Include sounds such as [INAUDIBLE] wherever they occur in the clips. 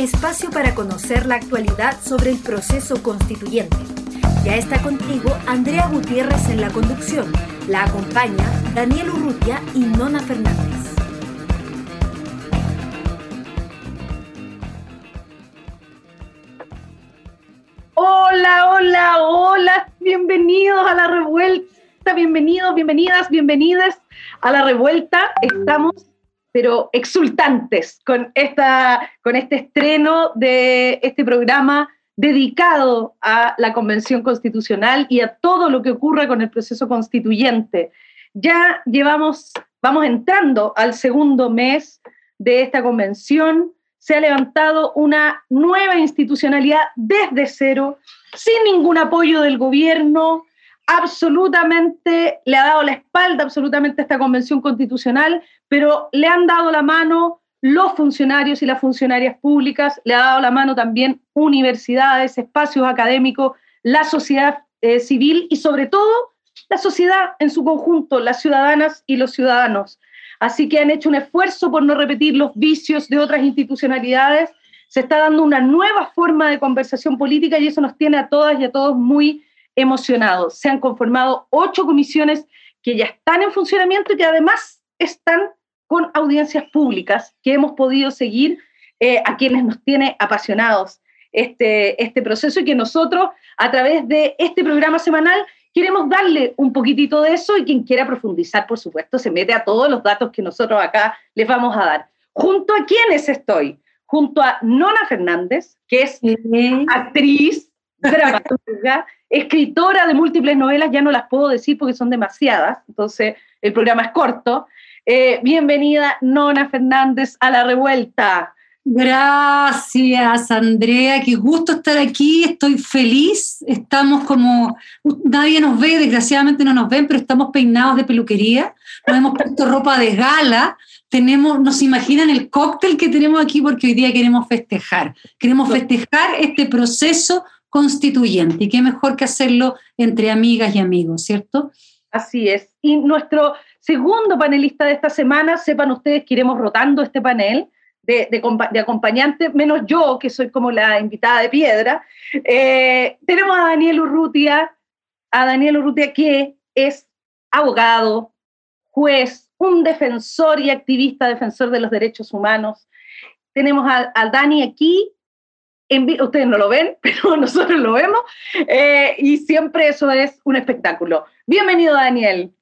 Espacio para conocer la actualidad sobre el proceso constituyente. Ya está contigo Andrea Gutiérrez en la conducción. La acompaña Daniel Urrutia y Nona Fernández. Hola, hola, hola, bienvenidos a la revuelta, bienvenidos, bienvenidas, bienvenidas a la revuelta. Estamos pero exultantes con, esta, con este estreno de este programa dedicado a la Convención Constitucional y a todo lo que ocurre con el proceso constituyente. Ya llevamos, vamos entrando al segundo mes de esta convención, se ha levantado una nueva institucionalidad desde cero, sin ningún apoyo del gobierno, absolutamente le ha dado la espalda absolutamente a esta convención constitucional, pero le han dado la mano los funcionarios y las funcionarias públicas, le ha dado la mano también universidades, espacios académicos, la sociedad eh, civil y sobre todo la sociedad en su conjunto, las ciudadanas y los ciudadanos. Así que han hecho un esfuerzo por no repetir los vicios de otras institucionalidades. Se está dando una nueva forma de conversación política y eso nos tiene a todas y a todos muy emocionados. Se han conformado ocho comisiones que ya están en funcionamiento y que además están con audiencias públicas que hemos podido seguir eh, a quienes nos tiene apasionados este, este proceso y que nosotros a través de este programa semanal queremos darle un poquitito de eso y quien quiera profundizar, por supuesto, se mete a todos los datos que nosotros acá les vamos a dar. ¿Junto a quiénes estoy? Junto a Nona Fernández, que es actriz, dramaturga, escritora de múltiples novelas, ya no las puedo decir porque son demasiadas, entonces el programa es corto. Eh, bienvenida, Nona Fernández, a la revuelta. Gracias, Andrea. Qué gusto estar aquí. Estoy feliz. Estamos como. Nadie nos ve, desgraciadamente no nos ven, pero estamos peinados de peluquería. Nos hemos puesto ropa de gala. Tenemos, nos imaginan el cóctel que tenemos aquí porque hoy día queremos festejar. Queremos festejar este proceso constituyente. Y qué mejor que hacerlo entre amigas y amigos, ¿cierto? Así es. Y nuestro segundo panelista de esta semana, sepan ustedes que iremos rotando este panel de, de, acompañante, menos yo, que soy como la invitada de piedra. Eh, tenemos a Daniel Urrutia, a Daniel Urrutia que es abogado, juez, un defensor y activista defensor de los derechos humanos. Tenemos a, a Dani aquí, ustedes no lo ven, [LAUGHS] pero nosotros lo vemos, eh, y siempre eso es un espectáculo. Bienvenido, Daniel.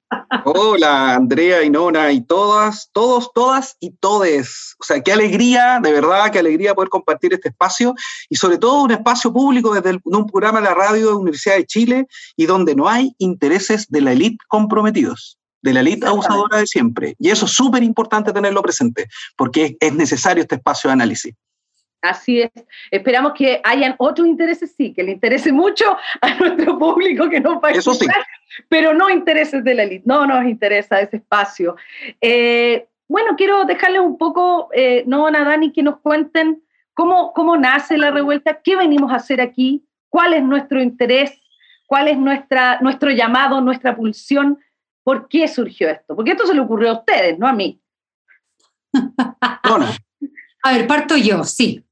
Hola, Andrea y Nona y todas, todos, todas y todes. O sea, qué alegría, de verdad, qué alegría poder compartir este espacio y sobre todo un espacio público desde un programa de la radio de Universidad de Chile y donde no hay intereses de la élite comprometidos, de la élite abusadora de siempre. Y eso es súper importante tenerlo presente, porque es necesario este espacio de análisis. Así es. Esperamos que hayan otros intereses, sí, que le interese mucho a [LAUGHS] nuestro público que no va Eso sí. pero no intereses de la élite, no nos interesa ese espacio. Eh, bueno, quiero dejarles un poco, eh, no, a Dani, que nos cuenten cómo, cómo nace la revuelta, qué venimos a hacer aquí, cuál es nuestro interés, cuál es nuestra, nuestro llamado, nuestra pulsión, por qué surgió esto. Porque esto se le ocurrió a ustedes, no a mí. [LAUGHS] A ver, parto yo, sí.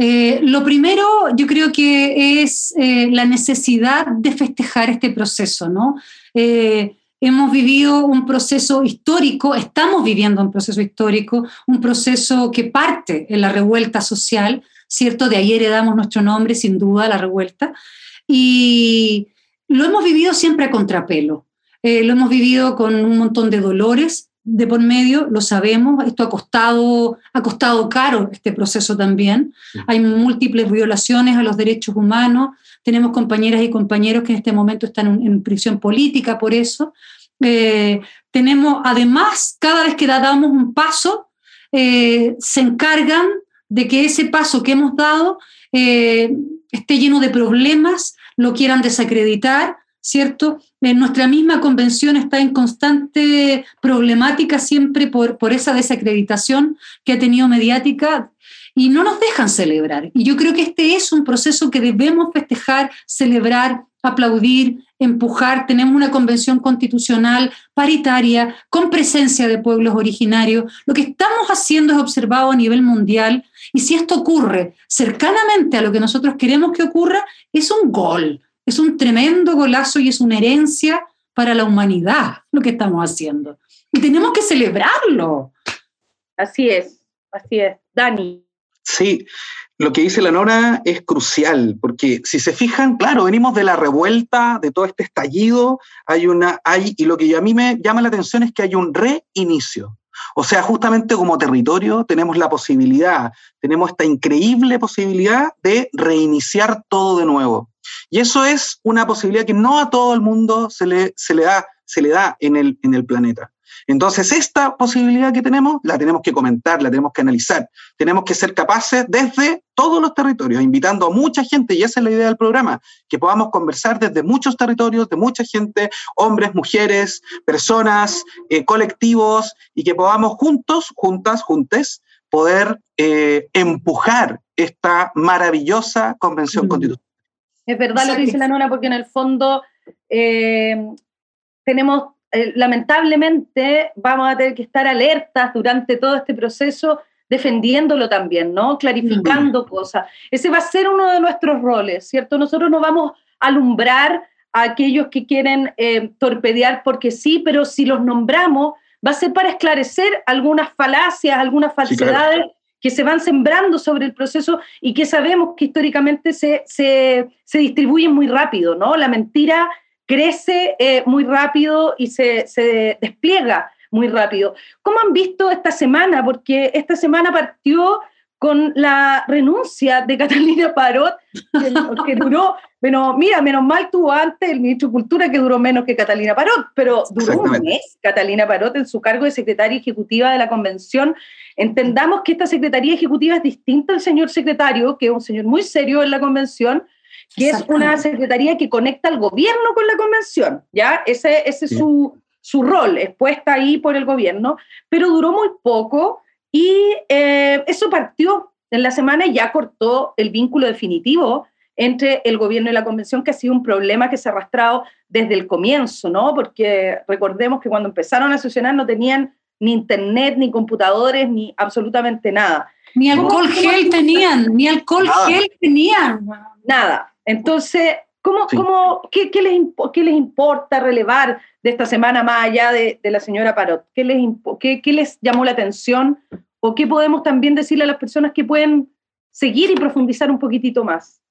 Eh, lo primero, yo creo que es eh, la necesidad de festejar este proceso, ¿no? Eh, hemos vivido un proceso histórico, estamos viviendo un proceso histórico, un proceso que parte en la revuelta social, ¿cierto? De ahí heredamos nuestro nombre, sin duda, la revuelta. Y lo hemos vivido siempre a contrapelo. lo hemos vivido con un montón de dolores, de por medio, lo sabemos, esto ha costado, ha costado caro este proceso también. Hay múltiples violaciones a los derechos humanos, tenemos compañeras y compañeros que en este momento están en, prisión política por eso. Eh, tenemos, además, cada vez que damos un paso, eh, se encargan de que ese paso que hemos dado eh, esté lleno de problemas, lo quieran desacreditar, ¿cierto? En nuestra misma convención está en constante problemática siempre por, por esa desacreditación que ha tenido mediática y no nos dejan celebrar. Y yo creo que este es un proceso que debemos festejar, celebrar, aplaudir, empujar. Tenemos una convención constitucional paritaria, con presencia de pueblos originarios. Lo que estamos haciendo es observado a nivel mundial y si esto ocurre cercanamente a lo que nosotros queremos que ocurra, es un gol, es un tremendo golazo y es una herencia para la humanidad lo que estamos haciendo. Y tenemos que celebrarlo. Así es, así es. Dani. Sí, lo que dice la Nora es crucial, porque si se fijan, claro, venimos de la revuelta, de todo este estallido, hay una, hay, y lo que a mí me llama la atención es que hay un reinicio. O sea, justamente como territorio tenemos la posibilidad, tenemos esta increíble posibilidad de reiniciar todo de nuevo. Y eso es una posibilidad que no a todo el mundo se le, se le da, se le da en, el, en el planeta. Entonces, esta posibilidad que tenemos, la tenemos que comentar, la tenemos que analizar. Tenemos que ser capaces desde todos los territorios, invitando a mucha gente, y esa es la idea del programa, que podamos conversar desde muchos territorios, de mucha gente, hombres, mujeres, personas, eh, colectivos, y que podamos juntos, juntas, juntes, poder eh, empujar esta maravillosa convención mm. constitucional. Es verdad lo que dice la Nora, porque en el fondo eh, tenemos eh, lamentablemente vamos a tener que estar alertas durante todo este proceso defendiéndolo también, ¿no? Clarificando cosas. Ese va a ser uno de nuestros roles, ¿cierto? Nosotros no vamos a alumbrar a aquellos que quieren eh, torpedear porque sí, pero si los nombramos, va a ser para esclarecer algunas falacias, algunas falsedades que se van sembrando sobre el proceso y que sabemos que históricamente se, se, se distribuyen muy rápido, ¿no? La mentira crece eh, muy rápido y se, se, despliega muy rápido. ¿Cómo han visto esta semana? Porque esta semana partió con la renuncia de Catalina Parot, [LAUGHS] que, duró, bueno, mira, menos mal tuvo antes el ministro de Cultura que duró menos que Catalina Parot, pero duró un mes Catalina Parot en su cargo de secretaria ejecutiva de la convención. Entendamos que esta secretaría ejecutiva es distinta al señor secretario, que es un señor muy serio en la convención, que es una secretaría que conecta al gobierno con la convención, ¿ya? Ese, ese es su, su rol, es puesta ahí por el gobierno, pero duró muy poco y eh, eso partió en la semana y ya cortó el vínculo definitivo entre el gobierno y la convención, que ha sido un problema que se ha arrastrado desde el comienzo, ¿no? Porque recordemos que cuando empezaron a sesionar no tenían ni internet, ni computadores, ni absolutamente nada. Ni alcohol gel tenían, ni alcohol gel tenían. Nada. Entonces, ¿cómo, cómo, qué, qué, les, ¿qué, les, importa relevar de esta semana más allá de, de la señora Parot? ¿Qué les, qué, ¿Qué les llamó la atención? ¿O qué podemos también decirle a las personas que pueden seguir y profundizar un poquitito más?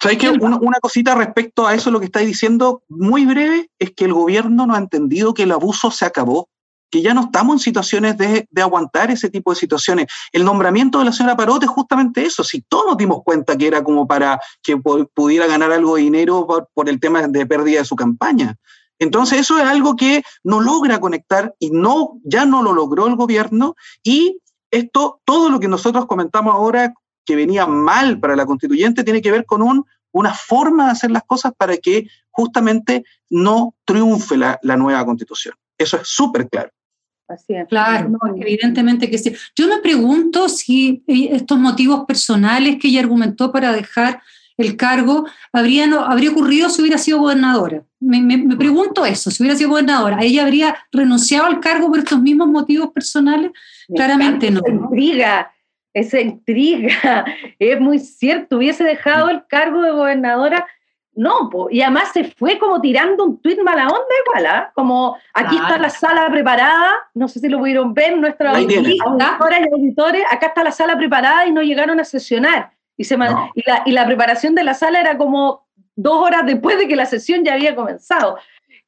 ¿Sabes qué? Una, una, cosita respecto a eso, lo que estáis diciendo, muy breve, es que el gobierno no ha entendido que el abuso se acabó que ya no estamos en situaciones de, aguantar ese tipo de situaciones. El nombramiento de la señora Parote es justamente eso, si todos nos dimos cuenta que era como para que pudiera ganar algo de dinero por, el tema de pérdida de su campaña. Entonces eso es algo que no logra conectar y no, ya no lo logró el gobierno y esto, todo lo que nosotros comentamos ahora que venía mal para la constituyente tiene que ver con un, una forma de hacer las cosas para que justamente no triunfe la, la nueva constitución. Eso es súper claro. Así es. Claro, evidentemente que sí. Yo me pregunto si eh, estos motivos personales que ella argumentó para dejar el cargo habría, habría ocurrido si hubiera sido gobernadora. Me, me, pregunto eso, si hubiera sido gobernadora, ¿ella habría renunciado al cargo por estos mismos motivos personales? Claramente no. Esa intriga, esa intriga, [LAUGHS] es muy cierto, hubiese dejado el cargo de gobernadora no, y además se fue como tirando un tuit mala onda igual, ¿ah? Como aquí está la sala preparada, no sé si lo pudieron ver, nuestros auditoras y auditores, acá está la sala preparada y no llegaron a sesionar. Y, se y, la, preparación de la sala era como dos horas después de que la sesión ya había comenzado.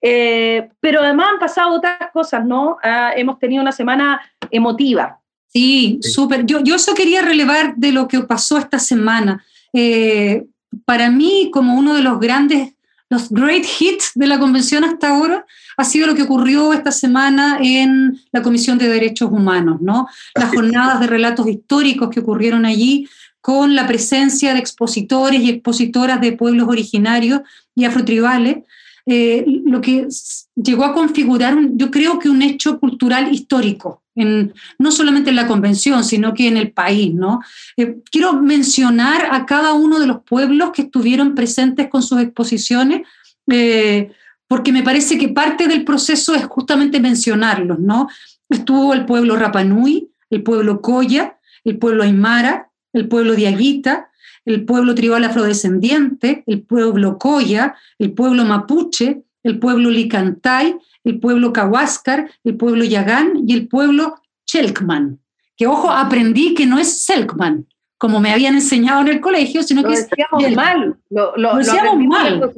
Eh, pero además han pasado otras cosas, ¿no? Ah, hemos tenido una semana emotiva. Sí, súper. Yo, yo eso quería relevar de lo que pasó esta semana. Eh, para mí, como uno de los grandes, los great hits de la convención hasta ahora, ha sido lo que ocurrió esta semana en la Comisión de Derechos Humanos, ¿no? Las jornadas de relatos históricos que ocurrieron allí con la presencia de expositores y expositoras de pueblos originarios y afrotribales, eh, lo que llegó a configurar, yo creo que un hecho cultural histórico, no solamente en la convención, sino que en el país. ¿no? Eh, quiero mencionar a cada uno de los pueblos que estuvieron presentes con sus exposiciones, eh, porque me parece que parte del proceso es justamente mencionarlos. ¿no? Estuvo el pueblo Rapanui, el pueblo Coya, el pueblo Aymara, el pueblo Diaguita, el pueblo tribal afrodescendiente, el pueblo Coya, el pueblo Mapuche, el pueblo Licantay, el pueblo Kawascar, el pueblo Yagán y el pueblo Chelkman. Que ojo, aprendí que no es Selkman, como me habían enseñado en el colegio, sino que es mal, lo, lo, decíamos mal.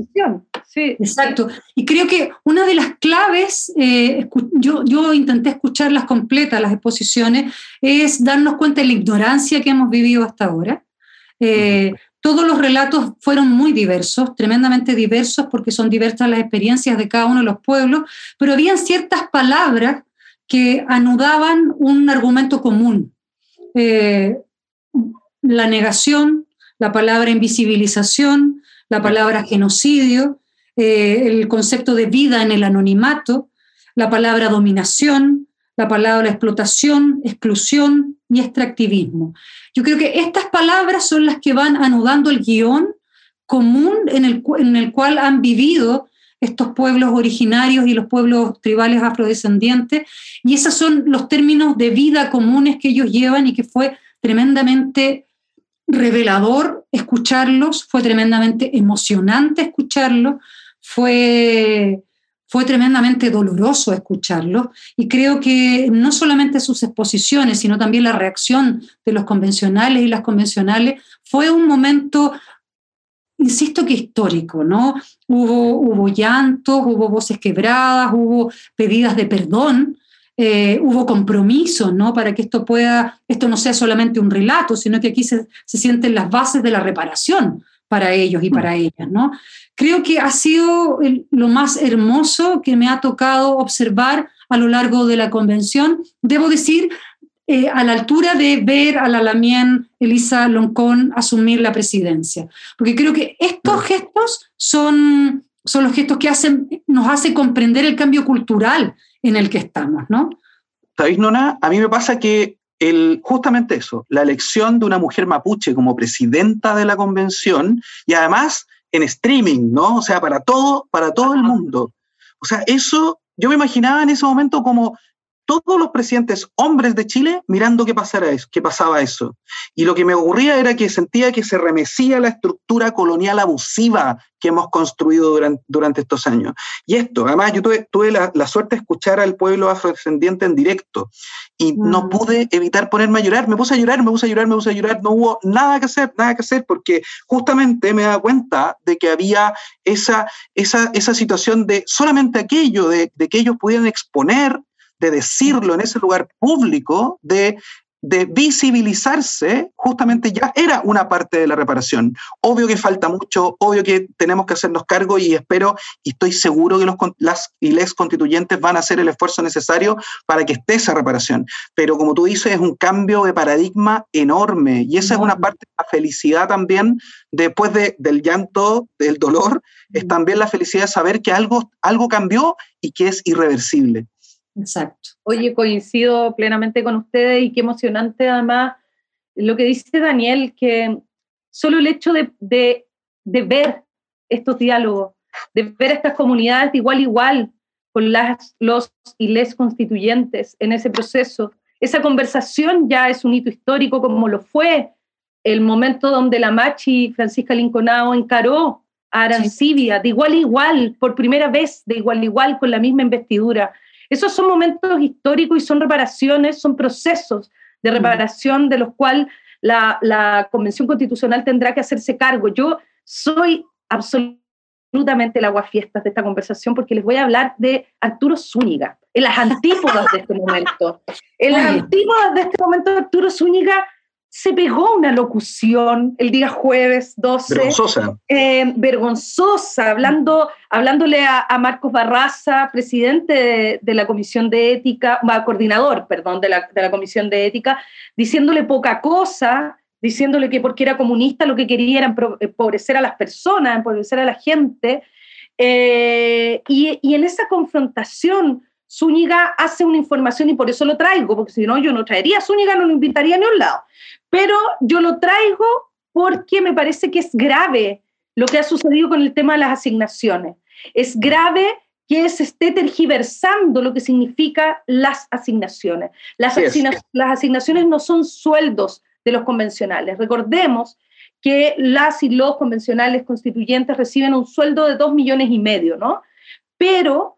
Sí. Exacto. Y creo que una de las claves, eh, yo, yo intenté escucharlas completas, las exposiciones, es darnos cuenta de la ignorancia que hemos vivido hasta ahora. Eh, todos los relatos fueron muy diversos, tremendamente diversos, porque son diversas las experiencias de cada uno de los pueblos, pero habían ciertas palabras que anudaban un argumento común. Eh, la negación, la palabra invisibilización, la palabra genocidio, eh, el concepto de vida en el anonimato, la palabra dominación, la palabra explotación, exclusión y extractivismo. Yo creo que estas palabras son las que van anudando el guion común en el, en el cual han vivido estos pueblos originarios y los pueblos tribales afrodescendientes, y esos son los términos de vida comunes que ellos llevan y que fue tremendamente revelador escucharlos, fue tremendamente emocionante escucharlos, fue, fue tremendamente doloroso escucharlos y creo que no solamente sus exposiciones, sino también la reacción de los convencionales y las convencionales fue un momento, insisto que histórico, ¿no? Hubo, hubo llantos, hubo voces quebradas, hubo pedidas de perdón, eh, hubo compromiso, ¿no? Para que esto pueda, esto no sea solamente un relato, sino que aquí se, se sienten las bases de la reparación para ellos y para ellas, ¿no? Creo que ha sido lo más hermoso que me ha tocado observar a lo largo de la convención. Debo decir, eh, a la altura de ver a la Lamien Elisa Loncón asumir la presidencia, porque creo que estos gestos son, son los gestos que hacen, nos hacen comprender el cambio cultural en el que estamos, ¿no? ¿Sabéis, Nona? A mí me pasa que el, justamente eso, la elección de una mujer mapuche como presidenta de la convención y además en streaming, ¿no? O sea, para todo, para todo el mundo. O sea, eso yo me imaginaba en ese momento como todos los presidentes hombres de Chile mirando qué, pasara eso, qué pasaba eso. Y lo que me ocurría era que sentía que se remecía la estructura colonial abusiva que hemos construido durante, durante estos años. Y esto, además, yo tuve, la, suerte de escuchar al pueblo afrodescendiente en directo y no mm. pude evitar ponerme a llorar. Me puse a llorar, me puse a llorar, me puse a llorar. No hubo nada que hacer, nada que hacer, porque justamente me daba cuenta de que había esa, esa, esa situación de solamente aquello, de, de que ellos pudieran exponer de decirlo en ese lugar público, de, de visibilizarse, justamente ya era una parte de la reparación. Obvio que falta mucho, obvio que tenemos que hacernos cargo y espero y estoy seguro que los, las y les constituyentes van a hacer el esfuerzo necesario para que esté esa reparación. Pero como tú dices, es un cambio de paradigma enorme y esa es una parte de la felicidad también, después de, del llanto, del dolor, es también la felicidad de saber que algo, algo cambió y que es irreversible. Exacto. Oye, coincido plenamente con ustedes y qué emocionante además lo que dice Daniel, que solo el hecho de, ver estos diálogos, de ver estas comunidades de igual a igual con las, los y les constituyentes en ese proceso, esa conversación ya es un hito histórico como lo fue el momento donde la Machi Francisca Linconao encaró a Arancibia de igual a igual, por primera vez de igual a igual con la misma investidura. Esos son momentos históricos y son reparaciones, son procesos de reparación de los cuales la, Convención Constitucional tendrá que hacerse cargo. Yo soy absolutamente el aguafiestas de esta conversación porque les voy a hablar de Arturo Zúñiga, en las antípodas de este momento. En las antípodas de este momento, Arturo Zúñiga se pegó una locución el día jueves 12. Vergonzosa. Eh, vergonzosa, hablando, hablándole a, Marcos Barraza, presidente de, la Comisión de Ética, coordinador, perdón, de la, de la, Comisión de Ética, diciéndole poca cosa, diciéndole que porque era comunista lo que quería era empobrecer a las personas, empobrecer a la gente. Eh, y, y, en esa confrontación, Zúñiga hace una información y por eso lo traigo, porque si no, yo no traería a Zúñiga, no lo invitaría a ni a un lado. Pero yo lo traigo porque me parece que es grave lo que ha sucedido con el tema de las asignaciones. Es grave que se esté tergiversando lo que significa las asignaciones. Las, las asignaciones no son sueldos de los convencionales. Recordemos que las y los convencionales constituyentes reciben un sueldo de dos millones y medio, ¿no? Pero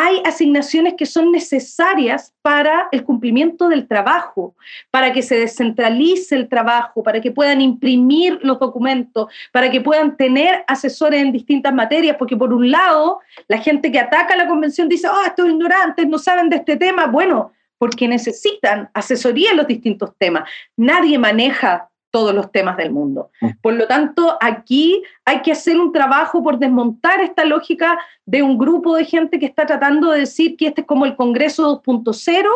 hay asignaciones que son necesarias para el cumplimiento del trabajo, para que se descentralice el trabajo, para que puedan imprimir los documentos, para que puedan tener asesores en distintas materias, porque por un lado, la gente que ataca la convención dice, oh, estos ignorantes no saben de este tema. Bueno, porque necesitan asesoría en los distintos temas. Nadie maneja todos los temas del mundo. Mm. Por lo tanto, aquí hay que hacer un trabajo por desmontar esta lógica de un grupo de gente que está tratando de decir que este es como el Congreso 2.0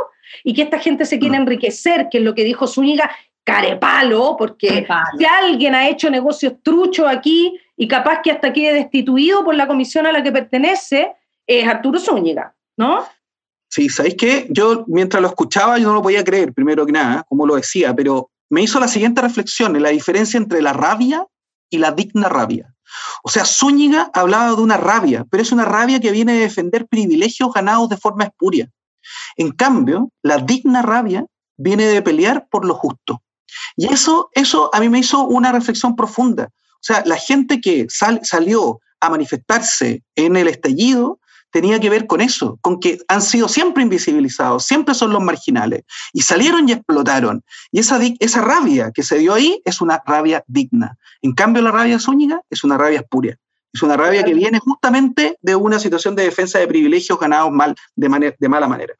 y que esta gente se quiere mm. enriquecer, que es lo que dijo Zúñiga, carepalo, porque si alguien ha hecho negocios truchos aquí y capaz que hasta quede destituido por la comisión a la que pertenece, es Arturo Zúñiga, ¿no? Sí, ¿sabéis qué? Yo mientras lo escuchaba yo no lo podía creer, primero que nada, como lo decía, pero me hizo la siguiente reflexión, la diferencia entre la rabia y la digna rabia. O sea, Zúñiga hablaba de una rabia, pero es una rabia que viene de defender privilegios ganados de forma espuria. En cambio, la digna rabia viene de pelear por lo justo. Y eso, eso a mí me hizo una reflexión profunda. O sea, la gente que salió a manifestarse en el estallido tenía que ver con eso, con que han sido siempre invisibilizados, siempre son los marginales, y salieron y explotaron. Y esa, esa rabia que se dio ahí es una rabia digna. En cambio, la rabia Zúñiga es una rabia espuria. Es una rabia que viene justamente de una situación de defensa de privilegios ganados mal, de, de mala manera.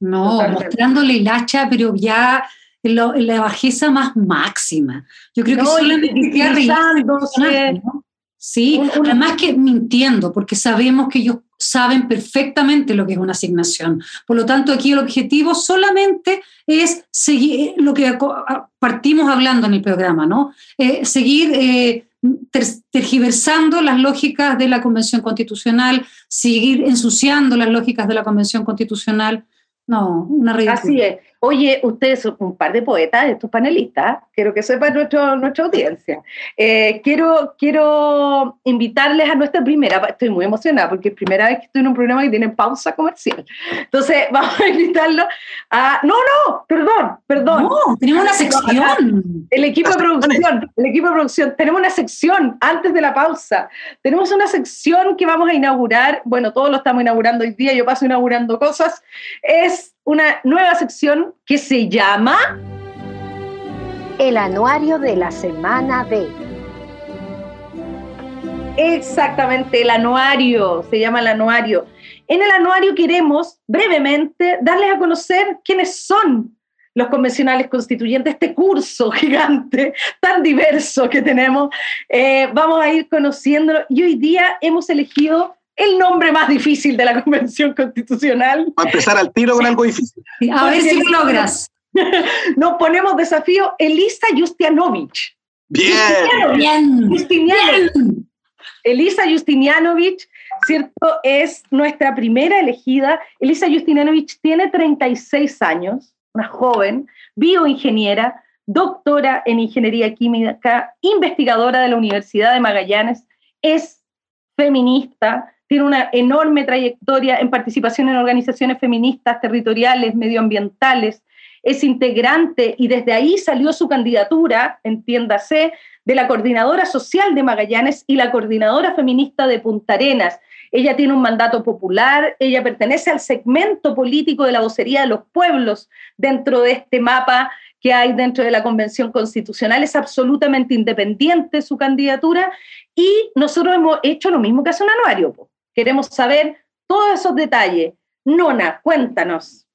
No, mostrándole el hacha, pero ya en, la bajeza más máxima. Yo creo que solamente Sí, además que mintiendo, porque sabemos que ellos saben perfectamente lo que es una asignación. Por lo tanto, aquí el objetivo solamente es seguir lo que partimos hablando en el programa, ¿no? Eh, seguir eh, tergiversando las lógicas de la Convención Constitucional, seguir ensuciando las lógicas de la Convención Constitucional. No, una ridícula. Así es. Oye, ustedes son un par de poetas, estos panelistas, quiero que sepa nuestro, nuestra audiencia. Eh, quiero, quiero invitarles a nuestra primera, estoy muy emocionada porque es primera vez que estoy en un programa que tiene pausa comercial. Entonces, [LAUGHS] vamos a invitarlo a... No, no, perdón, perdón. No, tenemos una sección. El equipo de producción, el equipo de producción, tenemos una sección antes de la pausa. Tenemos una sección que vamos a inaugurar, bueno, todos lo estamos inaugurando hoy día, yo paso inaugurando cosas, es una nueva sección que se llama El anuario de la semana B. Exactamente, el anuario, se llama el anuario. En el anuario queremos brevemente darles a conocer quiénes son los convencionales constituyentes, este curso [LAUGHS] gigante, tan diverso que tenemos. Eh, vamos a ir conociéndolo y hoy día hemos elegido el nombre más difícil de la Convención Constitucional. a empezar al tiro con algo difícil. A ver si lo logras. [LAUGHS] Nos ponemos desafío Elisa Justianovich. Bien. Bien. Elisa Justinianovich, ¿cierto? Es nuestra primera elegida. Elisa Justinianovich tiene 36 años, una joven, bioingeniera, doctora en ingeniería química, investigadora de la Universidad de Magallanes, es feminista, tiene una enorme trayectoria en participación en organizaciones feministas, territoriales, medioambientales, es integrante y desde ahí salió su candidatura, entiéndase, de la coordinadora social de Magallanes y la coordinadora feminista de Punta Arenas. Ella tiene un mandato popular, ella pertenece al segmento político de la vocería de los pueblos dentro de este mapa que hay dentro de la Convención Constitucional. Es absolutamente independiente su candidatura y nosotros hemos hecho lo mismo que hace un anuario. Queremos saber todos esos detalles. Nona, cuéntanos.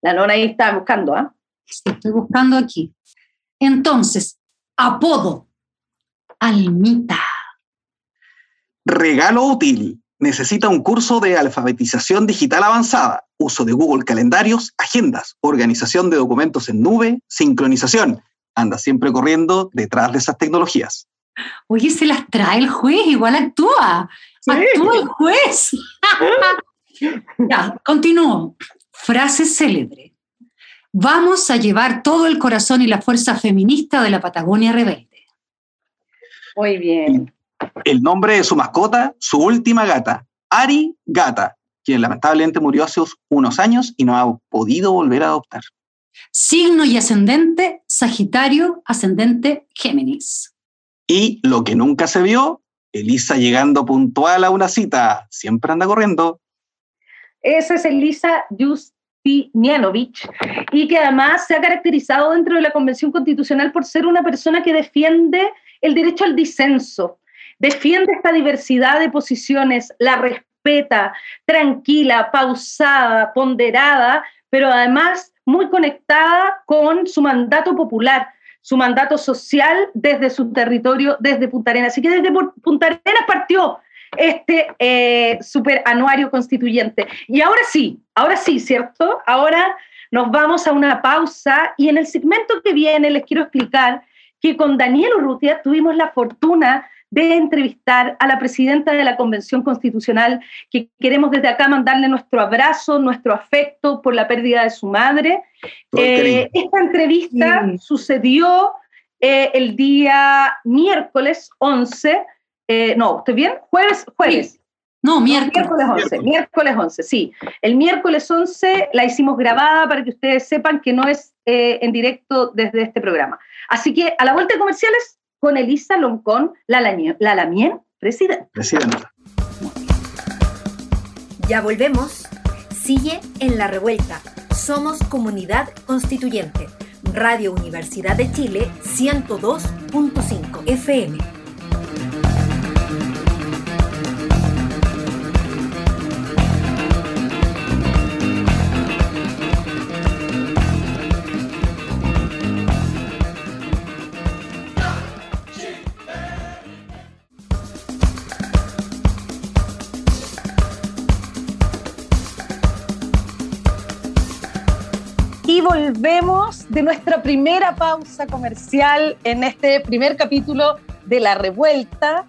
La nona ahí está buscando, ¿ah? estoy buscando aquí. Entonces, apodo, Almita. Regalo útil, necesita un curso de alfabetización digital avanzada, uso de Google Calendarios, agendas, organización de documentos en nube, sincronización. Anda siempre corriendo detrás de esas tecnologías. Oye, se las trae el juez, igual actúa. Actúa el juez. [LAUGHS] ya, continúo. Frase célebre. Vamos a llevar todo el corazón y la fuerza feminista de la Patagonia rebelde. Muy bien el nombre de su mascota, su última gata, Ari Gata, quien lamentablemente murió hace unos años y no ha podido volver a adoptar. Signo y ascendente, Sagitario, ascendente, Géminis. Y lo que nunca se vio, Elisa llegando puntual a una cita, siempre anda corriendo. Esa es Elisa Justinianovich y que además se ha caracterizado dentro de la Convención Constitucional por ser una persona que defiende el derecho al disenso, defiende esta diversidad de posiciones, la respeta, tranquila, pausada, ponderada, pero además muy conectada con su mandato popular, su mandato social desde su territorio, desde Punta Arenas. Así que desde Punta Arenas partió este eh, super anuario constituyente. Y ahora sí, ahora sí, ¿cierto? Ahora nos vamos a una pausa y en el segmento que viene les quiero explicar que con Daniel Urrutia tuvimos la fortuna de entrevistar a la presidenta de la Convención Constitucional, que queremos desde acá mandarle nuestro abrazo, nuestro afecto por la pérdida de su madre. Eh, esta entrevista sucedió eh, el día miércoles 11, eh, no, ¿estoy bien? Jueves, jueves. No, miércoles. miércoles 11, miércoles 11, sí. El miércoles 11 la hicimos grabada para que ustedes sepan que no es en directo desde este programa. Así que a la vuelta de comerciales con Elisa Loncón, la, la Lamien, presidenta. Presidenta. Ya volvemos. Sigue en la revuelta. Somos comunidad constituyente. Radio Universidad de Chile 102.5 FM. Volvemos de nuestra primera pausa comercial en este primer capítulo de La Revuelta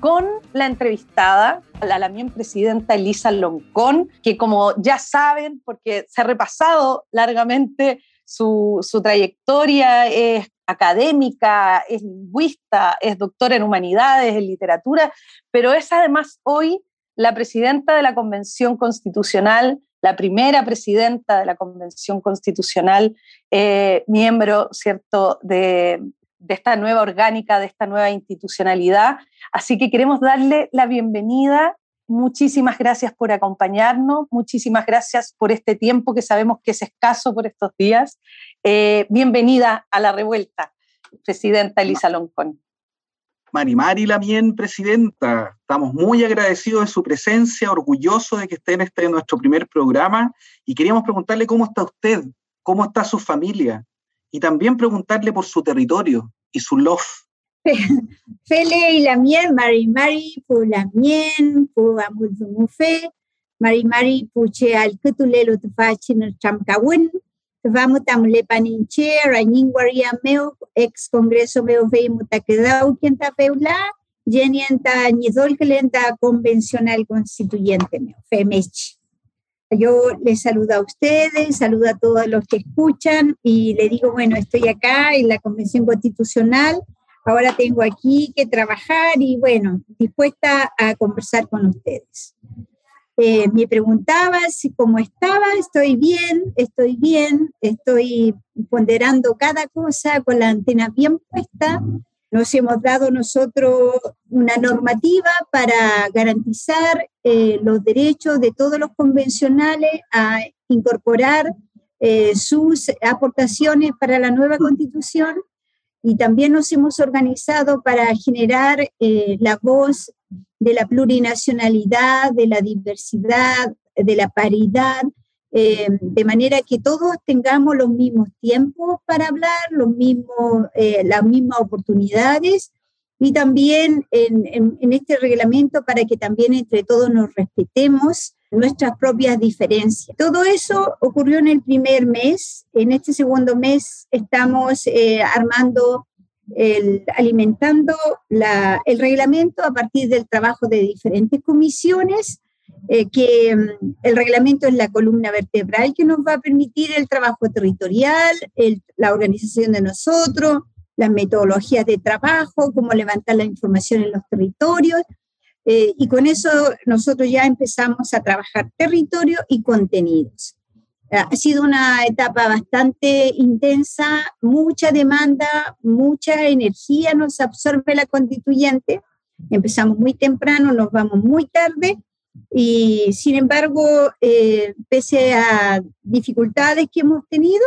con la entrevistada, la también presidenta Elisa Loncón, que como ya saben, porque se ha repasado largamente su, su trayectoria, es académica, es lingüista, es doctora en humanidades, en literatura, pero es además hoy la presidenta de la Convención Constitucional la primera presidenta de la Convención Constitucional, eh, miembro, ¿cierto?, de, esta nueva orgánica, de esta nueva institucionalidad. Así que queremos darle la bienvenida. Muchísimas gracias por acompañarnos, muchísimas gracias por este tiempo que sabemos que es escaso por estos días. Eh, bienvenida a la revuelta, presidenta Elisa Loncón. Marimari Lamien, presidenta. Estamos muy agradecidos de su presencia, orgullosos de que esté en este nuestro primer programa y queríamos preguntarle cómo está usted, cómo está su familia y también preguntarle por su territorio y su love. [LAUGHS] Fele y Lamien, Marimari, por Lamien, por Amulzumufe, Marimari, puche al Kutulelo Tufachin Chamkawin, vamos tamule paninche rañin guaria meo ex congreso meo fei mutaquedau quien ta feula yenienta nidol lenta convencional constituyente meo femech yo les saludo a ustedes, saludo a todos los que escuchan y le digo, bueno, estoy acá en la Convención Constitucional, ahora tengo aquí que trabajar y bueno, dispuesta a conversar con ustedes. Eh, me preguntaba si cómo estaba, estoy bien, estoy bien, estoy ponderando cada cosa con la antena bien puesta. Nos hemos dado nosotros una normativa para garantizar eh, los derechos de todos los convencionales a incorporar eh, sus aportaciones para la nueva constitución y también nos hemos organizado para generar la voz de la plurinacionalidad, de la diversidad, de la paridad, eh, de manera que todos tengamos los mismos tiempos para hablar, los mismos, eh, las mismas oportunidades y también en, este reglamento para que también entre todos nos respetemos nuestras propias diferencias. Todo eso ocurrió en el primer mes. En este segundo mes estamos eh, armando, el, alimentando la, el reglamento a partir del trabajo de diferentes comisiones, eh, que mm, el reglamento es la columna vertebral que nos va a permitir el trabajo territorial, la organización de nosotros, las metodologías de trabajo, cómo levantar la información en los territorios. Eh, y con eso nosotros ya empezamos a trabajar territorio y contenidos. Eh, ha sido una etapa bastante intensa, mucha demanda, mucha energía nos absorbe la constituyente. Empezamos muy temprano, nos vamos muy tarde y sin embargo, eh, pese a dificultades que hemos tenido,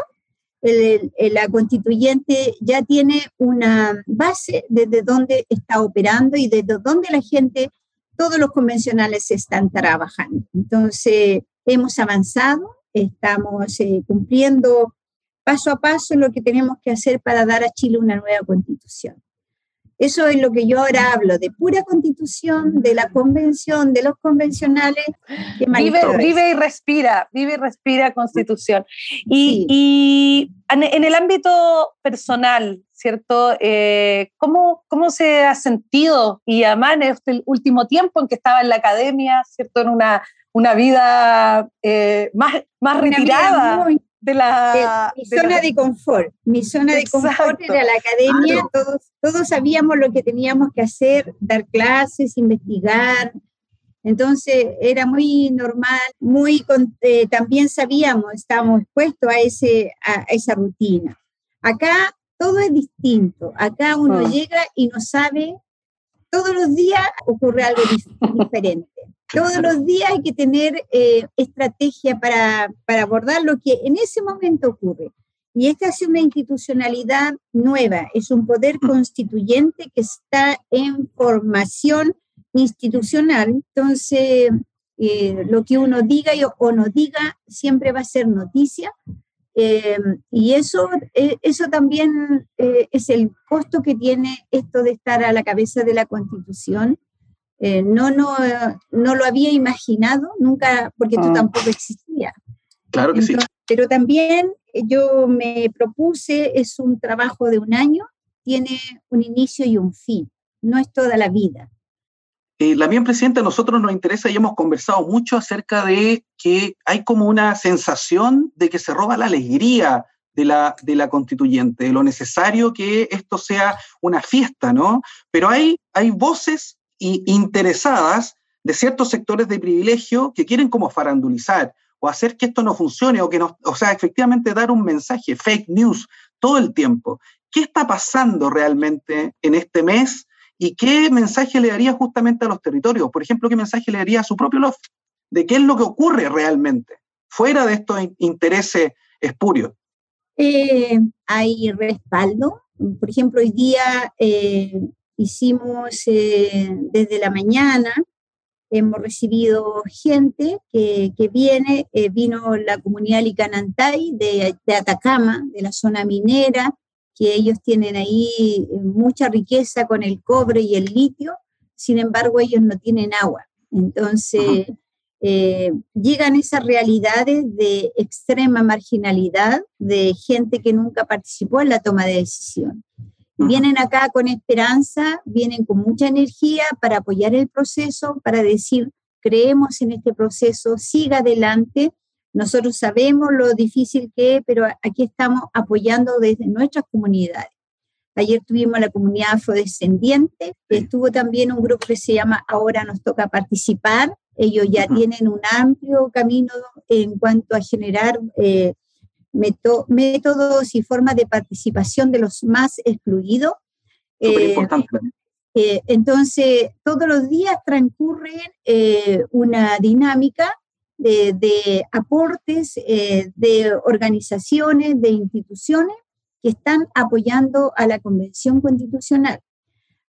la constituyente ya tiene una base desde donde está operando y desde donde la gente, todos los convencionales están trabajando. Entonces, hemos avanzado, estamos eh, cumpliendo paso a paso lo que tenemos que hacer para dar a Chile una nueva constitución. Eso es lo que yo ahora hablo, de pura constitución, de la convención, de los convencionales. vive, vive, y respira, vive y respira constitución. Y, en el ámbito personal, ¿cierto? Eh, ¿cómo, ¿Cómo se ha sentido? Y además en este último tiempo en que estaba en la academia, ¿cierto? En una, una vida eh, más, más retirada de la... mi zona de confort, mi zona de confort era la academia, todos, todos sabíamos lo que teníamos que hacer, dar clases, investigar, entonces era muy normal, muy eh, también sabíamos, estábamos expuestos a, ese, a, esa rutina. Acá todo es distinto, acá uno ah. llega y no sabe, todos los días ocurre algo diferente. Todos los días hay que tener eh, estrategia para, para abordar lo que en ese momento ocurre. Y esta es una institucionalidad nueva, es un poder mm. constituyente que está en formación institucional. Entonces, eh, lo que uno diga o no diga siempre va a ser noticia. Eh, y eso, eso también es el costo que tiene esto de estar a la cabeza de la constitución eh, no, no, no lo había imaginado nunca, porque ah. tampoco existía. Claro que sí. Pero también eh, yo me propuse, es un trabajo de un año, tiene un inicio y un fin, no es toda la vida. Eh, la bien presidenta, a nosotros nos interesa y hemos conversado mucho acerca de que hay como una sensación de que se roba la alegría de la, de la constituyente, de lo necesario que esto sea una fiesta, ¿no? Pero hay, hay voces interesadas de ciertos sectores de privilegio que quieren como farandulizar o hacer que esto no funcione o que no, o sea, efectivamente dar un mensaje, fake news, todo el tiempo. ¿Qué está pasando realmente en este mes y qué mensaje le daría justamente a los territorios? Por ejemplo, ¿qué mensaje le daría a su propio LOF? ¿De qué es lo que ocurre realmente, fuera de estos intereses espurios? Eh, hay respaldo. Por ejemplo, hoy día eh, hicimos eh, desde la mañana, hemos recibido gente que, que viene, eh, vino la comunidad Licanantay de, de, Atacama, de la zona minera, que ellos tienen ahí eh, mucha riqueza con el cobre y el litio, sin embargo ellos no tienen agua. Entonces, llegan esas realidades de extrema marginalidad, de gente que nunca participó en la toma de decisión. Vienen acá con esperanza, vienen con mucha energía para apoyar el proceso, para decir, creemos en este proceso, siga adelante. Nosotros sabemos lo difícil que es, pero aquí estamos apoyando desde nuestras comunidades. Ayer tuvimos la comunidad afrodescendiente, estuvo también un grupo que se llama Ahora nos toca participar. Ellos ya tienen un amplio camino en cuanto a generar eh, métodos y formas de participación de los más excluidos. Eh, eh, entonces, todos los días transcurre eh, una dinámica de, aportes de organizaciones, de instituciones que están apoyando a la Convención Constitucional.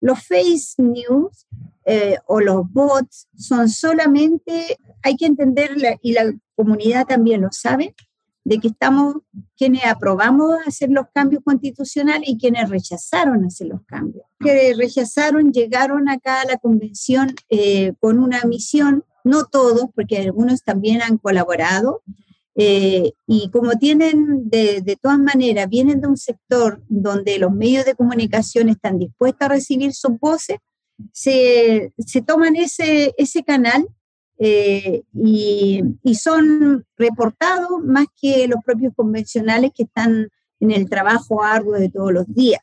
Los face news o los bots son solamente, hay que entender, y la comunidad también lo sabe, de que estamos quienes aprobamos hacer los cambios constitucionales y quienes rechazaron hacer los cambios. Que rechazaron llegaron acá a la convención eh, con una misión, no todos, porque algunos también han colaborado, eh, y como tienen de, de, todas maneras, vienen de un sector donde los medios de comunicación están dispuestos a recibir sus voces, se, se toman ese, ese canal eh, y, y, son reportados más que los propios convencionales que están en el trabajo arduo de todos los días.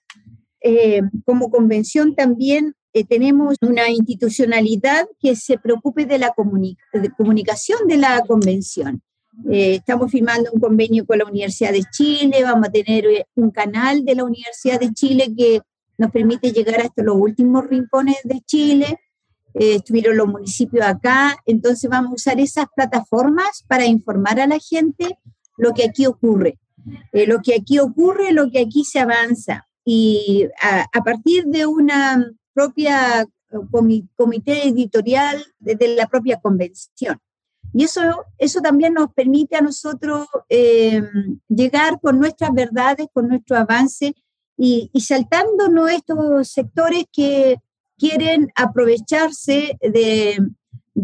Eh, como convención también eh, tenemos una institucionalidad que se preocupe de la de comunicación de la convención. estamos firmando un convenio con la Universidad de Chile, vamos a tener un canal de la Universidad de Chile que nos permite llegar hasta los últimos rincones de Chile eh, estuvieron los municipios acá, entonces vamos a usar esas plataformas para informar a la gente lo que aquí ocurre, eh, lo que aquí ocurre, lo que aquí se avanza. Y a, partir de una propia eh, comité editorial de, la propia convención. Y eso, eso también nos permite a nosotros llegar con nuestras verdades, con nuestro avance y, y saltando estos sectores que quieren aprovecharse de,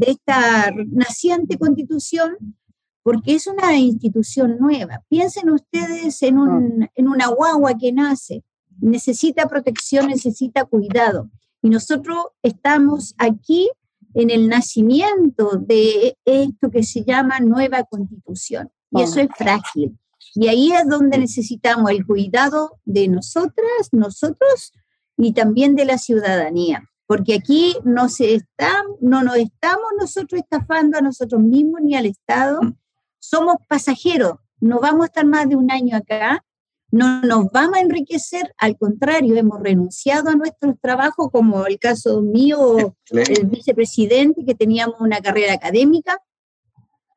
esta naciente constitución porque es una institución nueva. Piensen ustedes en, un, en una guagua que nace, necesita protección, necesita cuidado. Y nosotros estamos aquí en el nacimiento de esto que se llama nueva constitución. Y eso es frágil. Y ahí es donde necesitamos el cuidado de nosotras, nosotros y también de la ciudadanía, porque aquí no, se está, no nos estamos nosotros estafando a nosotros mismos ni al Estado, mm. somos pasajeros, no vamos a estar más de un año acá, no nos vamos a enriquecer, al contrario, hemos renunciado a nuestros trabajos, como el caso mío, el vicepresidente, que teníamos una carrera académica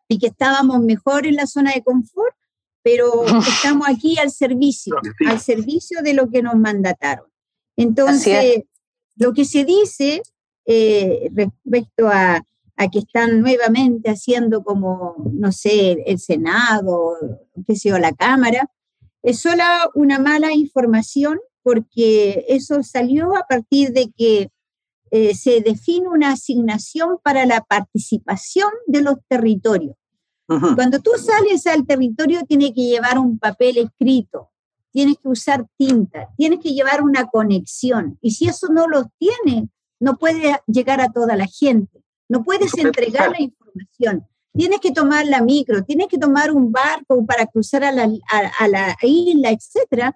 y que estábamos mejor en la zona de confort, pero [LAUGHS] estamos aquí al servicio, al servicio de lo que nos mandataron. Entonces, lo que se dice eh, respecto a, que están nuevamente haciendo como, no sé, el Senado, qué sé yo, la Cámara, es solo una mala información porque eso salió a partir de que eh, se define una asignación para la participación de los territorios. Cuando tú sales al territorio, tienes que llevar un papel escrito tienes que usar tinta, tienes que llevar una conexión. Y si eso no lo tienes, no puede llegar a toda la gente, no puedes entregar la información. Tienes que tomar la micro, tienes que tomar un barco para cruzar a la, a, la isla, etc.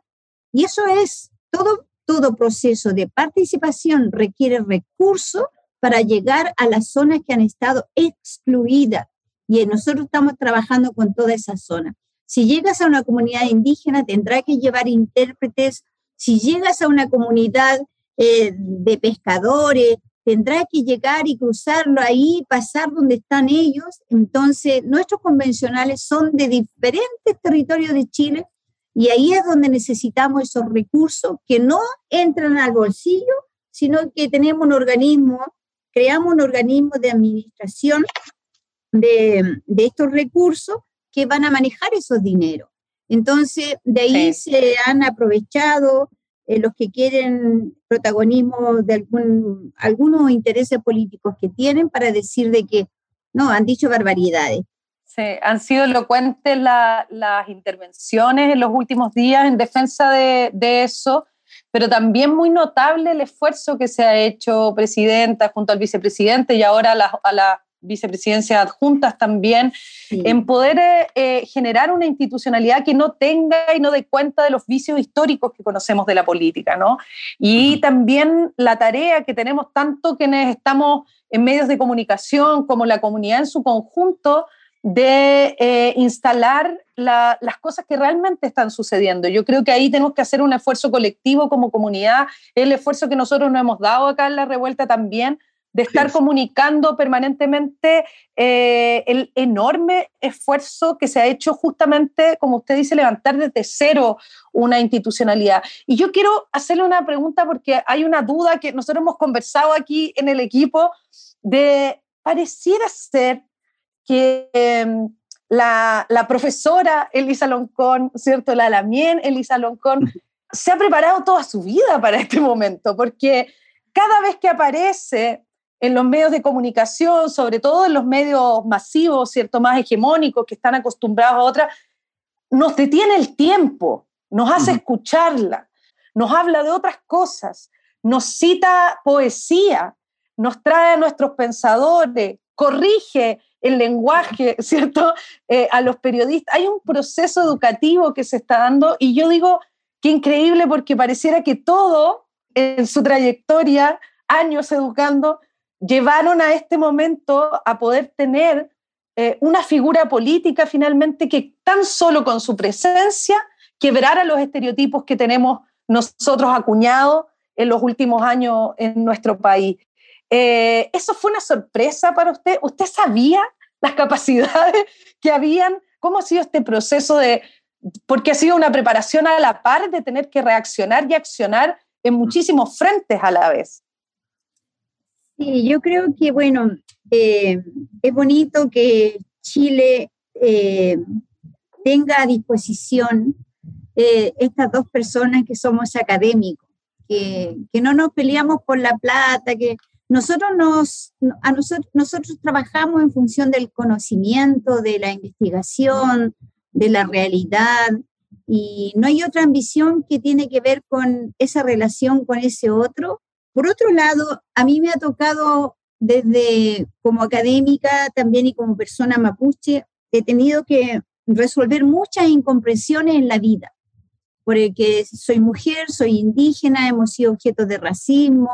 Y eso es todo, todo proceso de participación requiere recursos para llegar a las zonas que han estado excluidas. Y nosotros estamos trabajando con toda esa zona. Si llegas a una comunidad indígena, tendrá que llevar intérpretes. Si llegas a una comunidad eh, de pescadores, tendrá que llegar y cruzarlo ahí, pasar donde están ellos. Entonces, nuestros convencionales son de diferentes territorios de Chile y ahí es donde necesitamos esos recursos que no entran al bolsillo, sino que tenemos un organismo, creamos un organismo de administración de, de estos recursos que van a manejar esos dineros. Entonces, de ahí se han aprovechado eh, los que quieren protagonismo de algún, algunos intereses políticos que tienen para decir de que, no, han dicho barbaridades. Sí, han sido elocuentes las intervenciones en los últimos días en defensa de, de, eso, pero también muy notable el esfuerzo que se ha hecho, Presidenta, junto al vicepresidente y ahora a la, a la vicepresidencia adjuntas también, en poder eh, generar una institucionalidad que no tenga y no dé cuenta de los vicios históricos que conocemos de la política, ¿no? Y también la tarea que tenemos tanto quienes estamos en medios de comunicación como la comunidad en su conjunto de eh, instalar las cosas que realmente están sucediendo. Yo creo que ahí tenemos que hacer un esfuerzo colectivo como comunidad, el esfuerzo que nosotros nos hemos dado acá en la revuelta también, de estar comunicando permanentemente eh, el enorme esfuerzo que se ha hecho justamente, como usted dice, levantar desde cero una institucionalidad. Y yo quiero hacerle una pregunta porque hay una duda que nosotros hemos conversado aquí en el equipo de, pareciera ser que em, la, la profesora Elisa Loncón, ¿cierto? La Lamien Elisa Loncón, se ha preparado toda su vida para este momento, porque cada vez que aparece en los medios de comunicación, sobre todo en los medios masivos, ¿cierto? Más hegemónicos, que están acostumbrados a otras, nos detiene el tiempo, nos hace escucharla, nos habla de otras cosas, nos cita poesía, nos trae a nuestros pensadores, corrige el lenguaje, [LAUGHS] ¿cierto? Eh, a los periodistas. Hay un proceso educativo que se está dando y yo digo, qué increíble porque pareciera que todo en su trayectoria, años educando, llevaron a este momento a poder tener eh, una figura política finalmente que tan solo con su presencia quebrara los estereotipos que tenemos nosotros acuñados en los últimos años en nuestro país. Eh, ¿Eso fue una sorpresa para usted? ¿Usted sabía las capacidades que habían? ¿Cómo ha sido este proceso de, porque ha sido una preparación a la par de tener que reaccionar y accionar en muchísimos frentes a la vez? Sí, yo creo que, bueno, eh, es bonito que Chile eh, tenga a disposición eh, estas dos personas que somos académicos, que, que, no nos peleamos por la plata, que nosotros, nos, a nosotros, nosotros trabajamos en función del conocimiento, de la investigación, de la realidad, y no hay otra ambición que tiene que ver con esa relación con ese otro por otro lado, a mí me ha tocado desde como académica también y como persona mapuche, he tenido que resolver muchas incomprensiones en la vida, porque soy mujer, soy indígena, hemos sido objeto de racismo,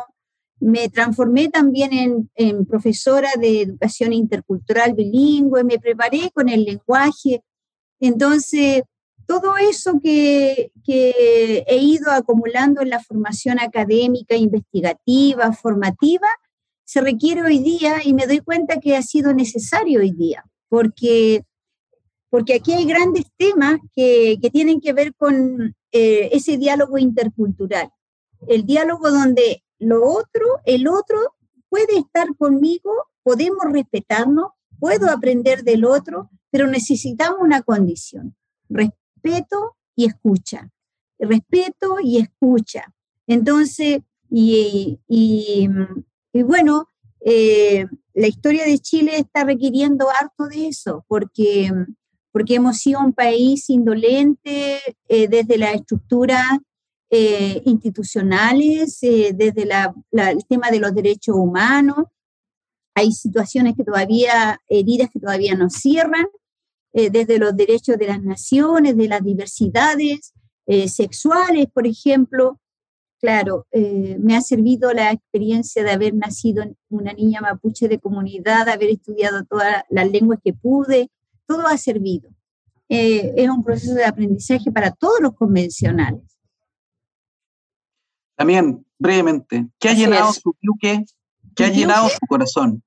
me transformé también en, en, profesora de educación intercultural bilingüe, me preparé con el lenguaje. Entonces, todo eso que, he ido acumulando en la formación académica, investigativa, formativa, se requiere hoy día y me doy cuenta que ha sido necesario hoy día, porque, porque aquí hay grandes temas que, tienen que ver con eh, ese diálogo intercultural, el diálogo donde lo otro, el otro puede estar conmigo, podemos respetarnos, puedo aprender del otro, pero necesitamos una condición, respeto y escucha. Respeto y escucha. Entonces, y, bueno, eh, la historia de Chile está requiriendo harto de eso, porque, porque hemos sido un país indolente eh, desde la estructura eh, institucionales, desde el tema de los derechos humanos. Hay situaciones que todavía, heridas que todavía no cierran, eh, desde los derechos de las naciones, de las diversidades eh, sexuales, por ejemplo. Claro, eh, me ha servido la experiencia de haber nacido una niña mapuche de comunidad, haber estudiado todas las lenguas que pude, todo ha servido. es un proceso de aprendizaje para todos los convencionales. También, brevemente, ¿qué ha llenado su ¿Qué ha llenado su corazón?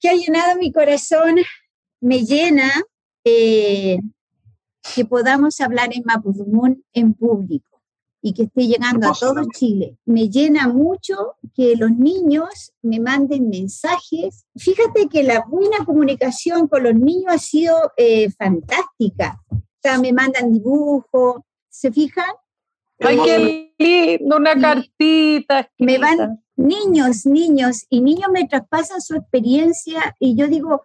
¿Qué ha llenado mi corazón? Me llena eh, que podamos hablar en Mapudungun en público y que esté llegando a todo Chile. Me llena mucho que los niños me manden mensajes. Fíjate que la buena comunicación con los niños ha sido eh, fantástica. O sea, me mandan dibujos, ¿se fijan? Ay, qué lindo, una cartita. Me van niños, niños, y niños me traspasan su experiencia y yo digo,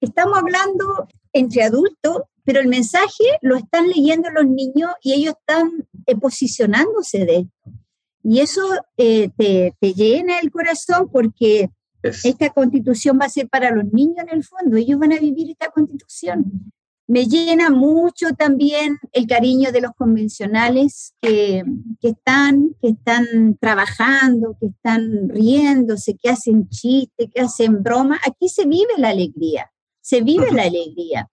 estamos hablando entre adultos, pero el mensaje lo están leyendo los niños y ellos están eh, posicionándose de esto. Y eso eh, te, llena el corazón porque esta constitución va a ser para los niños en el fondo, ellos van a vivir esta constitución. Me llena mucho también el cariño de los convencionales que, que, están, que están trabajando, que están riéndose, que hacen chistes, que hacen bromas. Aquí se vive la alegría se vive la alegría.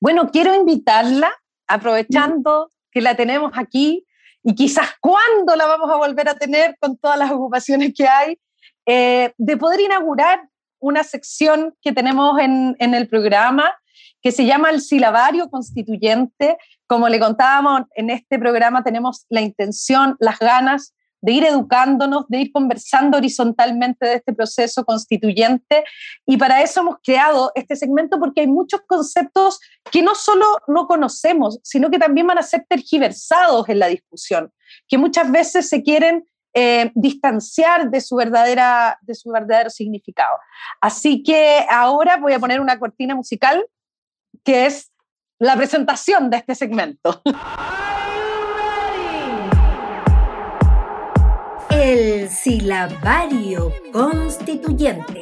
Bueno, quiero invitarla, aprovechando que la tenemos aquí y quizás cuándo la vamos a volver a tener con todas las ocupaciones que hay, eh, de poder inaugurar una sección que tenemos en, en el programa que se llama el silabario constituyente. Como le contábamos, en este programa tenemos la intención, las ganas de ir educándonos, de ir conversando horizontalmente de este proceso constituyente. Y para eso hemos creado este segmento porque hay muchos conceptos que no solo no conocemos, sino que también van a ser tergiversados en la discusión, que muchas veces se quieren eh, distanciar de su, verdadera, de su verdadero significado. Así que ahora voy a poner una cortina musical que es la presentación de este segmento. [LAUGHS] El silabario constituyente.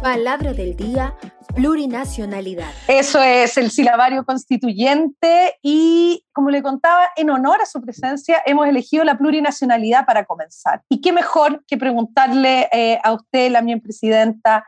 Palabra del día, plurinacionalidad. Eso es el silabario constituyente y, como le contaba, en honor a su presencia, hemos elegido la plurinacionalidad para comenzar. Y qué mejor que preguntarle eh, a usted, la mi presidenta,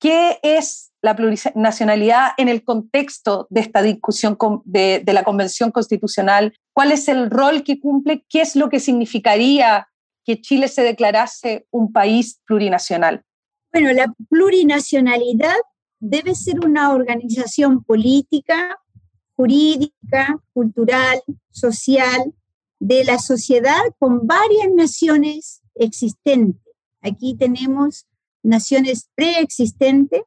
¿qué es la plurinacionalidad en el contexto de esta discusión de, la Convención Constitucional? ¿Cuál es el rol que cumple? ¿Qué es lo que significaría que Chile se declarase un país plurinacional? Bueno, la plurinacionalidad debe ser una organización política, jurídica, cultural, social, de la sociedad con varias naciones existentes. Aquí tenemos naciones preexistentes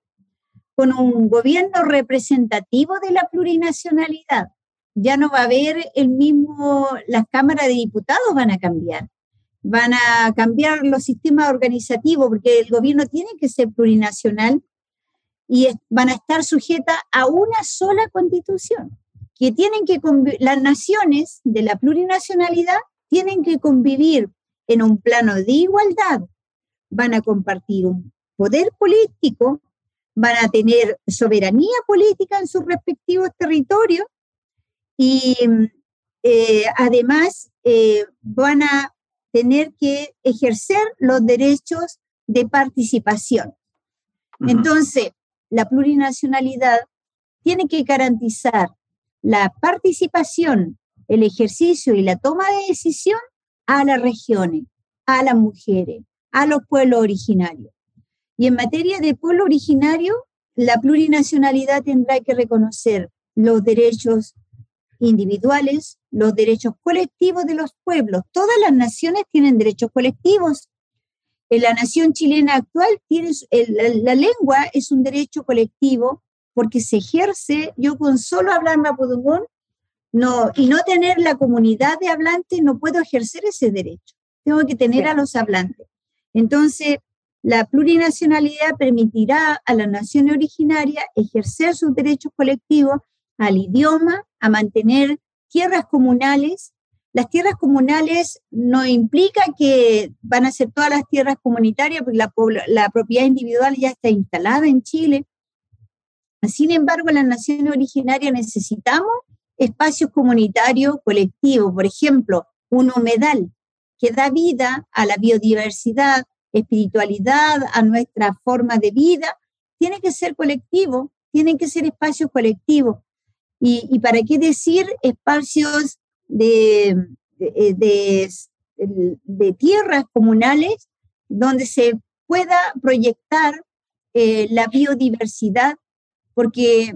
con un gobierno representativo de la plurinacionalidad. Ya no va a haber el mismo, las cámaras de diputados van a cambiar, van a cambiar los sistemas organizativos porque el gobierno tiene que ser plurinacional y van a estar sujetas a una sola constitución, que tienen que las naciones de la plurinacionalidad tienen que convivir en un plano de igualdad, van a compartir un poder político van a tener soberanía política en sus respectivos territorios y eh, además eh, van a tener que ejercer los derechos de participación. Entonces, la plurinacionalidad tiene que garantizar la participación, el ejercicio y la toma de decisión a las regiones, a las mujeres, a los pueblos originarios. Y en materia de pueblo originario, la plurinacionalidad tendrá que reconocer los derechos individuales, los derechos colectivos de los pueblos. Todas las naciones tienen derechos colectivos. En la nación chilena actual tiene, la, lengua es un derecho colectivo porque se ejerce, yo con solo hablar mapudungún no, y no tener la comunidad de hablantes, no puedo ejercer ese derecho. Tengo que tener a los hablantes. Entonces, la plurinacionalidad permitirá a la nación originaria ejercer sus derechos colectivos al idioma, a mantener tierras comunales. Las tierras comunales no implica que van a ser todas las tierras comunitarias, porque la, propiedad individual ya está instalada en Chile. Sin embargo, la nación originaria necesitamos espacios comunitarios colectivos, por ejemplo, un humedal que da vida a la biodiversidad, espiritualidad, a nuestra forma de vida, tiene que ser colectivo, tienen que ser espacios colectivos. Y, para qué decir espacios de, de, de, tierras comunales donde se pueda proyectar eh, la biodiversidad, porque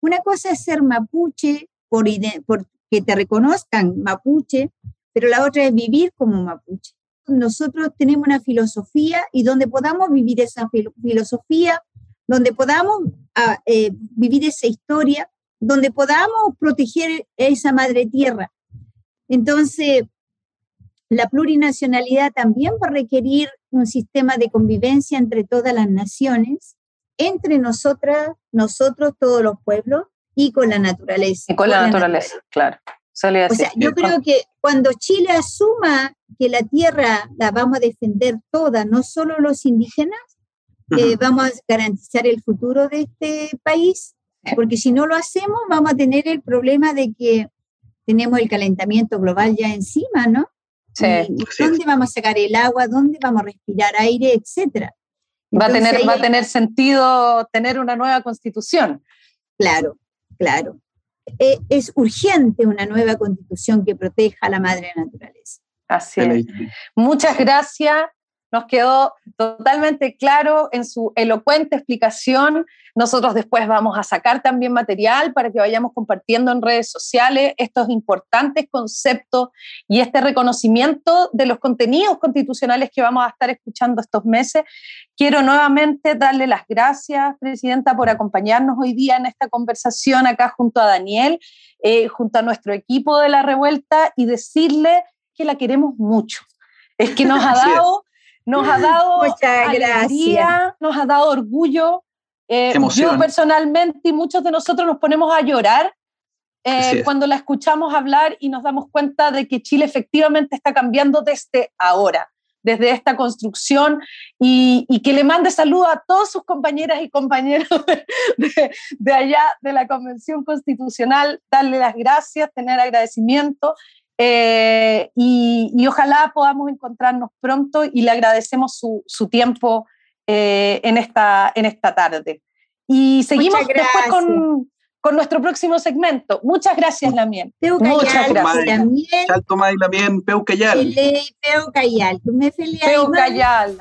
una cosa es ser mapuche por, por que te reconozcan mapuche, pero la otra es vivir como mapuche. Nosotros tenemos una filosofía y donde podamos vivir esa filosofía, donde podamos ah, eh, vivir esa historia, donde podamos proteger esa madre tierra. Entonces, la plurinacionalidad también va a requerir un sistema de convivencia entre todas las naciones, entre nosotras, nosotros, todos los pueblos, y con la naturaleza. Y con, la, naturaleza, claro. O sea, yo creo que cuando Chile asuma que la tierra la vamos a defender toda, no solo los indígenas, eh, vamos a garantizar el futuro de este país, porque si no lo hacemos vamos a tener el problema de que tenemos el calentamiento global ya encima, ¿no? Sí. ¿Dónde vamos a sacar el agua? ¿Dónde vamos a respirar aire? Etcétera. va, a tener, va a tener sentido tener una nueva constitución. Claro, claro. Eh, es urgente una nueva constitución que proteja a la madre naturaleza. Así es. Muchas gracias, nos quedó totalmente claro en su elocuente explicación. Nosotros después vamos a sacar también material para que vayamos compartiendo en redes sociales estos importantes conceptos y este reconocimiento de los contenidos constitucionales que vamos a estar escuchando estos meses. Quiero nuevamente darle las gracias, Presidenta, por acompañarnos hoy día en esta conversación acá junto a Daniel, eh, junto a nuestro equipo de la revuelta y decirle que la queremos mucho. Es que nos ha dado nos ha dado alegría, nos ha dado orgullo. Eh, yo personalmente y muchos de nosotros nos ponemos a llorar eh, cuando la escuchamos hablar y nos damos cuenta de que Chile efectivamente está cambiando desde ahora, desde esta construcción. Y, que le mande saludo a todos sus compañeras y compañeros [LAUGHS] de, de, allá de la Convención Constitucional, darle las gracias, tener agradecimiento eh, y, ojalá podamos encontrarnos pronto y le agradecemos su, su tiempo eh, en, esta, en esta tarde. Y seguimos después con, con, nuestro próximo segmento. Muchas gracias, Lamien. Muchas gracias. Lamien. Tomás y Lamien, Peucayal. Peucayal. Peucayal.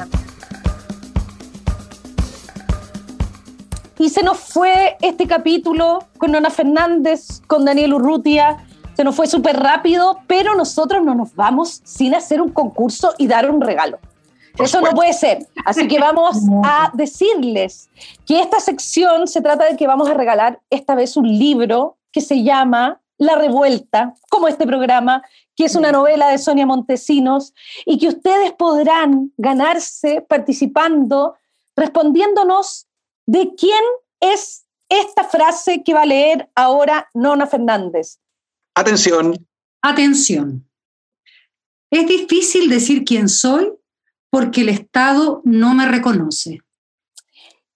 Y se nos fue este capítulo con Nona Fernández, con Daniel Urrutia, se nos fue súper rápido, pero nosotros no nos vamos sin hacer un concurso y dar un regalo. Eso no puede ser. Así que vamos [LAUGHS] a decirles que esta sección se trata de que vamos a regalar esta vez un libro que se llama La Revuelta, como este programa, que es una novela de Sonia Montesinos y que ustedes podrán ganarse participando, respondiéndonos de quién es esta frase que va a leer ahora Nona Fernández. Atención. Atención. Es difícil decir quién soy porque el Estado no me reconoce.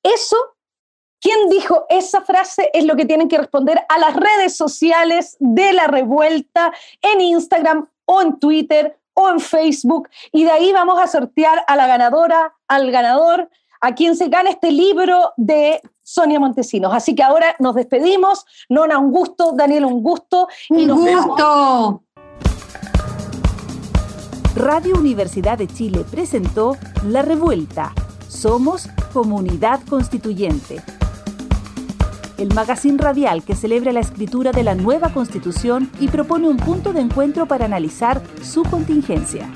Eso, ¿quién dijo esa frase? Es lo que tienen que responder a las redes sociales de la revuelta en Instagram o en Twitter o en Facebook. Y de ahí vamos a sortear a la ganadora, al ganador, a quien se gane este libro de Sonia Montesinos. Así que ahora nos despedimos. Nona, un gusto. Daniel, un gusto. Y un gusto. Radio Universidad de Chile presentó La Revuelta. Somos Comunidad Constituyente. El magazine radial que celebra la escritura de la nueva constitución y propone un punto de encuentro para analizar su contingencia.